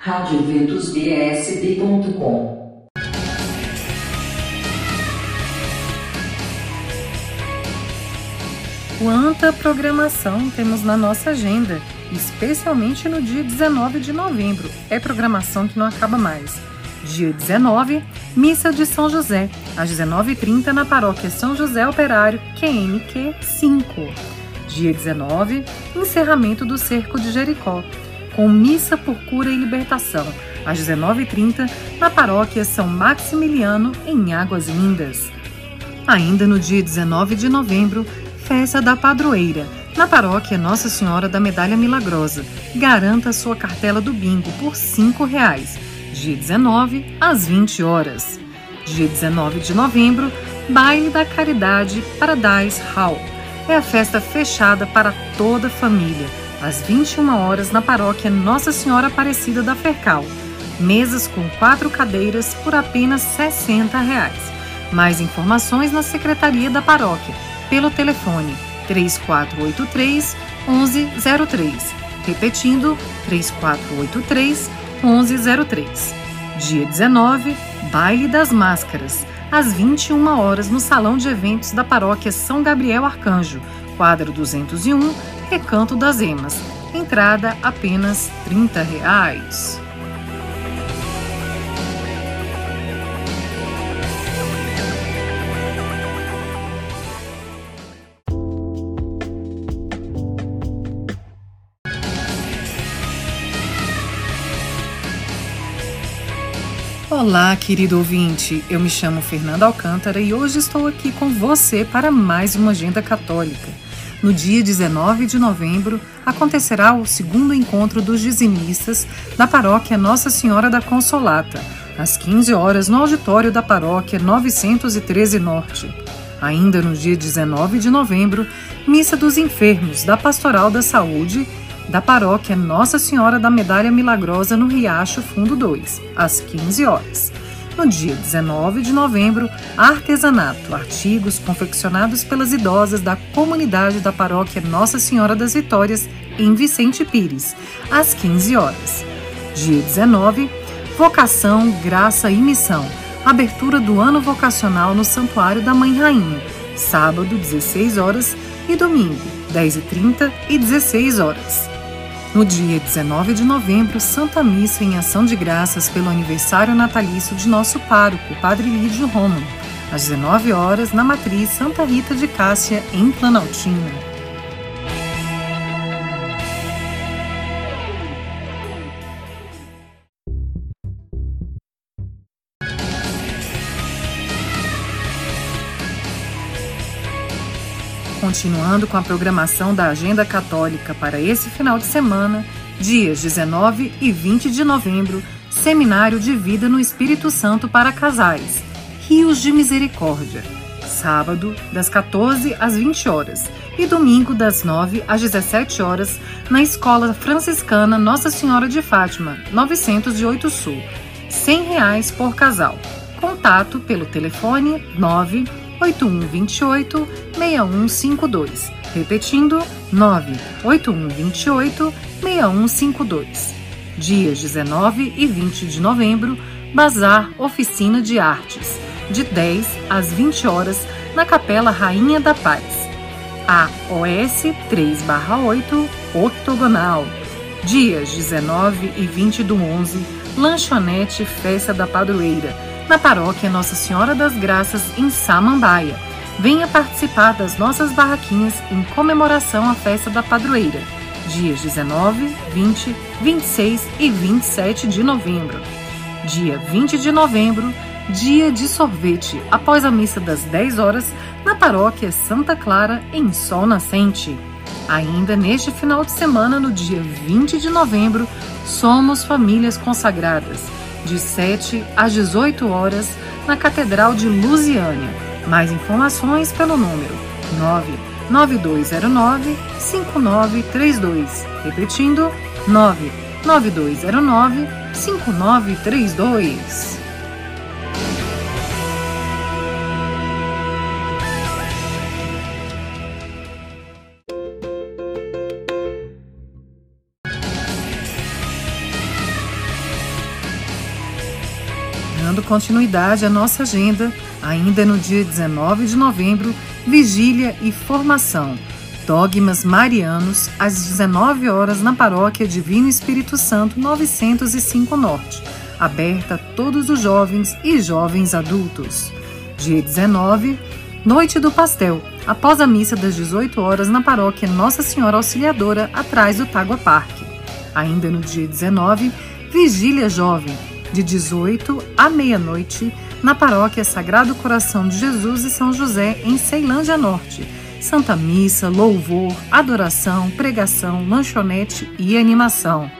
radioventusbsb.com Quanta programação temos na nossa agenda, especialmente no dia 19 de novembro. É programação que não acaba mais. Dia 19, Missa de São José, às 19h30 na Paróquia São José Operário, QNQ 5. Dia 19, encerramento do Cerco de Jericó, com missa por cura e libertação, às 19h30, na paróquia São Maximiliano, em Águas Lindas. Ainda no dia 19 de novembro, festa da padroeira, na paróquia Nossa Senhora da Medalha Milagrosa. Garanta sua cartela do bingo por R$ 5,00. Dia 19, às 20 horas. Dia 19 de novembro, Baile da Caridade Paradise Hall. É a festa fechada para toda a família às 21 horas na paróquia Nossa Senhora Aparecida da Fercal. Mesas com quatro cadeiras por apenas 60 reais. Mais informações na secretaria da paróquia, pelo telefone 3483 1103. Repetindo, 3483 1103. Dia 19, Baile das Máscaras, às 21 horas no Salão de Eventos da Paróquia São Gabriel Arcanjo, quadro 201, Recanto das Emas. Entrada apenas 30 reais. Olá, querido ouvinte. Eu me chamo Fernanda Alcântara e hoje estou aqui com você para mais uma Agenda Católica. No dia 19 de novembro, acontecerá o segundo encontro dos dizimistas da paróquia Nossa Senhora da Consolata, às 15 horas no auditório da paróquia 913 Norte. Ainda no dia 19 de novembro, Missa dos Enfermos da Pastoral da Saúde da paróquia Nossa Senhora da Medalha Milagrosa no Riacho Fundo 2, às 15 horas. No dia 19 de novembro, artesanato, artigos confeccionados pelas idosas da comunidade da paróquia Nossa Senhora das Vitórias, em Vicente Pires, às 15 horas. Dia 19, vocação, graça e missão. Abertura do ano vocacional no Santuário da Mãe Rainha, sábado, 16 horas e domingo, 10h30 e 16 horas. No dia 19 de novembro, Santa Missa em ação de graças pelo aniversário natalício de nosso pároco, Padre Lídio Roman, às 19 horas, na matriz Santa Rita de Cássia, em Planaltina. Continuando com a programação da Agenda Católica para esse final de semana, dias 19 e 20 de novembro, Seminário de Vida no Espírito Santo para Casais, Rios de Misericórdia. Sábado, das 14 às 20 horas e domingo, das 9 às 17 horas, na Escola Franciscana Nossa Senhora de Fátima, 908 Sul. 100 reais por casal. Contato pelo telefone 9 8128 6152. Repetindo, 98128 6152. Dias 19 e 20 de novembro, Bazar Oficina de Artes, de 10 às 20 horas, na Capela Rainha da Paz. A OS 3/8 Octogonal. Dias 19 e 20 do 11, Lanchonete Festa da Padroeira na paróquia Nossa Senhora das Graças, em Samambaia. Venha participar das nossas barraquinhas em comemoração à festa da padroeira, dias 19, 20, 26 e 27 de novembro. Dia 20 de novembro, dia de sorvete, após a missa das 10 horas, na paróquia Santa Clara, em Sol Nascente. Ainda neste final de semana, no dia 20 de novembro, somos famílias consagradas de 7 às 18 horas, na Catedral de Lusiânia. Mais informações pelo número 99209 5932. Repetindo, 99209 5932. Dando continuidade à nossa agenda, ainda no dia 19 de novembro, vigília e formação. Dogmas Marianos, às 19 horas na Paróquia Divino Espírito Santo 905 Norte, aberta a todos os jovens e jovens adultos. Dia 19, Noite do Pastel, após a missa das 18 horas na Paróquia Nossa Senhora Auxiliadora, atrás do Tágua Parque. Ainda no dia 19, Vigília Jovem, de 18 à meia-noite, na Paróquia Sagrado Coração de Jesus e São José, em Ceilândia Norte. Santa Missa, louvor, adoração, pregação, lanchonete e animação.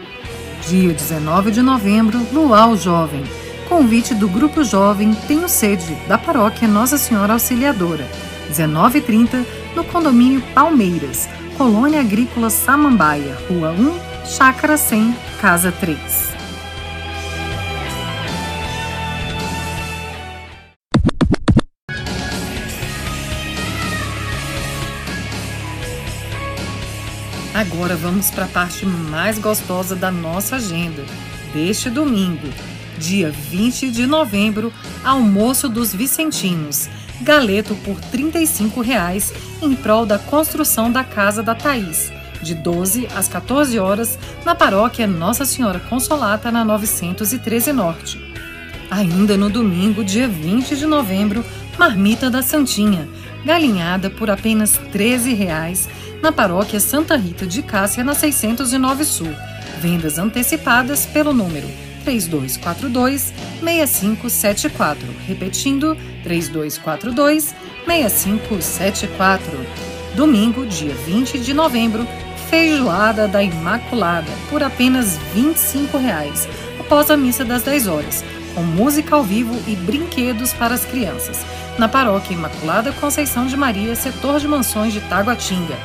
Dia 19 de novembro, Luau Jovem. Convite do Grupo Jovem Tenho Sede, da Paróquia Nossa Senhora Auxiliadora. 19h30, no condomínio Palmeiras, Colônia Agrícola Samambaia, Rua 1, Chácara 100, Casa 3. Agora vamos para a parte mais gostosa da nossa agenda. Deste domingo, dia 20 de novembro, almoço dos Vicentinos. Galeto por 35 reais, em prol da construção da Casa da Thaís, de 12 às 14 horas, na paróquia Nossa Senhora Consolata, na 913 Norte. Ainda no domingo, dia 20 de novembro, Marmita da Santinha, galinhada por apenas 13 reais, na paróquia Santa Rita de Cássia, na 609 Sul. Vendas antecipadas pelo número 3242 6574. Repetindo, 3242 6574. Domingo, dia 20 de novembro, feijoada da Imaculada por apenas 25 reais, após a missa das 10 horas, com música ao vivo e brinquedos para as crianças, na paróquia Imaculada Conceição de Maria, setor de mansões de Taguatinga.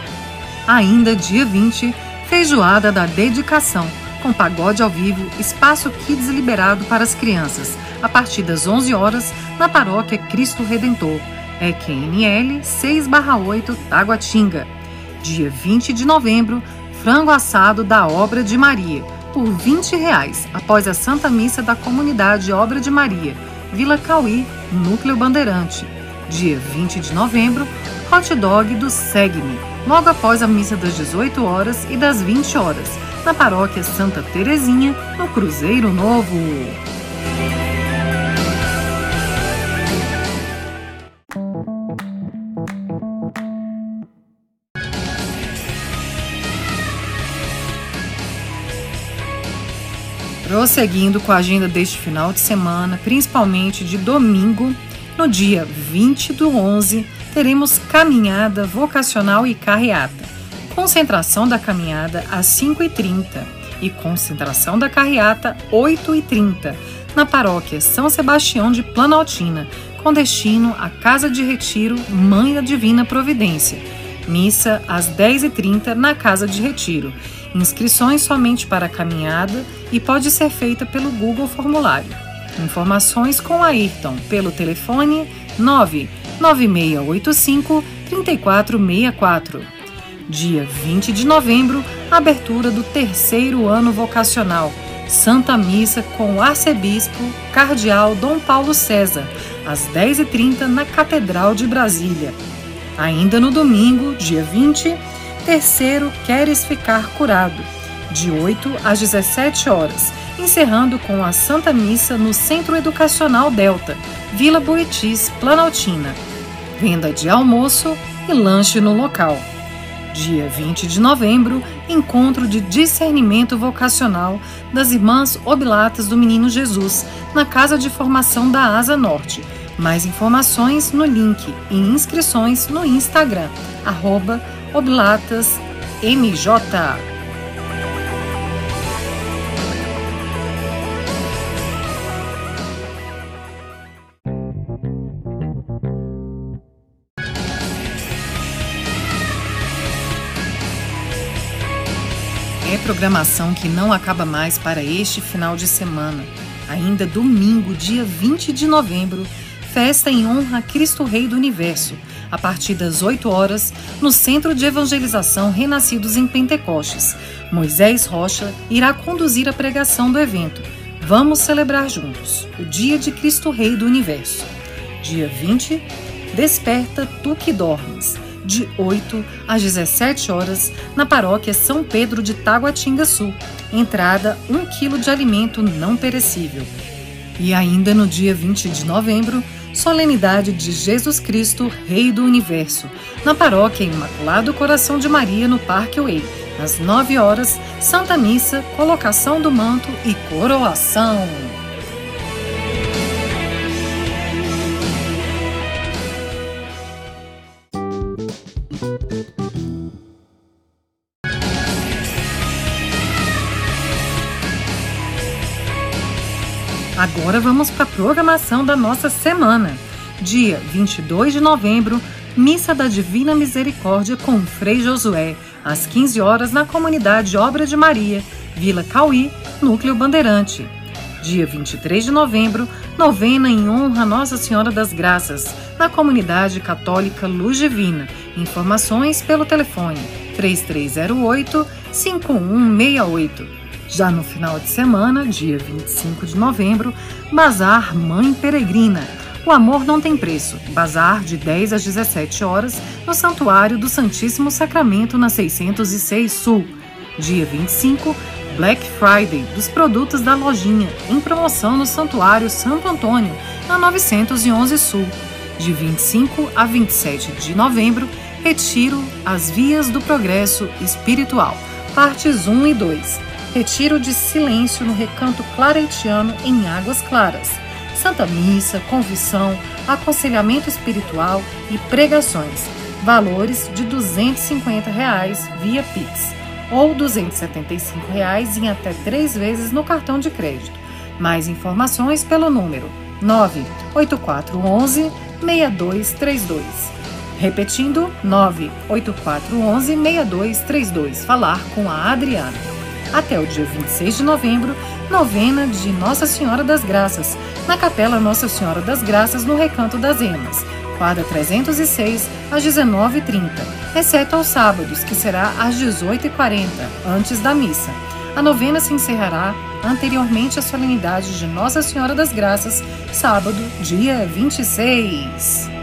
Ainda dia 20, feijoada da dedicação, com pagode ao vivo, espaço Kids liberado para as crianças, a partir das 11 horas, na paróquia Cristo Redentor, EQNL 6/8 Taguatinga. Dia 20 de novembro, frango assado da Obra de Maria, por 20 reais, após a Santa Missa da Comunidade Obra de Maria, Vila Cauí, Núcleo Bandeirante. Dia 20 de novembro, hot dog do Segue-me, logo após a missa das 18 horas e das 20 horas, na paróquia Santa Terezinha, no Cruzeiro Novo. Prosseguindo com a agenda deste final de semana, principalmente de domingo, no dia 20 do 11, teremos caminhada vocacional e carreata. Concentração da caminhada às 5h30 e concentração da carreata 8h30 na paróquia São Sebastião de Planaltina, com destino à Casa de Retiro Mãe da Divina Providência. Missa às 10h30 na Casa de Retiro. Inscrições somente para caminhada e pode ser feita pelo Google Formulário. Informações com Ayrton pelo telefone 9 9685 3464. Dia 20 de novembro, abertura do terceiro ano vocacional. Santa Missa com o arcebispo cardeal Dom Paulo César, às 10h30 na Catedral de Brasília. Ainda no domingo, dia 20, terceiro Queres Ficar Curado, de 8 às 17 horas, encerrando com a Santa Missa no Centro Educacional Delta, Vila Buritis, Planaltina. Venda de almoço e lanche no local. Dia 20 de novembro, encontro de discernimento vocacional das Irmãs Oblatas do Menino Jesus, na Casa de Formação da Asa Norte. Mais informações no link e inscrições no Instagram, oblatasmj. É programação que não acaba mais para este final de semana. Ainda domingo, dia 20 de novembro, festa em honra a Cristo Rei do Universo, a partir das 8 horas, no Centro de Evangelização Renascidos em Pentecostes. Moisés Rocha irá conduzir a pregação do evento. Vamos celebrar juntos o dia de Cristo Rei do Universo. Dia 20, Desperta Tu que Dormes, de 8 às 17 horas, na paróquia São Pedro de Taguatinga Sul. Entrada 1 kg de alimento não perecível. E ainda no dia 20 de novembro, solenidade de Jesus Cristo, Rei do Universo, na paróquia Imaculado Coração de Maria, no Parque Way às 9 horas, Santa Missa, colocação do manto e coroação. Agora vamos para a programação da nossa semana. Dia 22 de novembro, Missa da Divina Misericórdia com Frei Josué, às 15 horas, na comunidade Obra de Maria, Vila Cauí, Núcleo Bandeirante. Dia 23 de novembro, novena em honra a Nossa Senhora das Graças, na comunidade católica Luz Divina. Informações pelo telefone 3308-5168. Já no final de semana, dia 25 de novembro, Bazar Mãe Peregrina o Amor Não Tem Preço, bazar de 10 às 17 horas, no Santuário do Santíssimo Sacramento, na 606 Sul. Dia 25, Black Friday, dos produtos da lojinha, em promoção no Santuário Santo Antônio, na 911 Sul. De 25 a 27 de novembro, Retiro As Vias do Progresso Espiritual, partes 1 e 2. Retiro de silêncio no Recanto Claretiano, em Águas Claras Santa Missa, confissão, aconselhamento espiritual e pregações. Valores de 250 reais via Pix ou 275 reais em até três vezes no cartão de crédito. Mais informações pelo número 98411 6232. Repetindo, 98411 6232. Falar com a Adriana. Até o dia 26 de novembro, novena de Nossa Senhora das Graças, na Capela Nossa Senhora das Graças, no Recanto das Emas, quadra 306, às 19h30, exceto aos sábados, que será às 18h40, antes da missa. A novena se encerrará anteriormente à solenidade de Nossa Senhora das Graças, sábado, dia 26.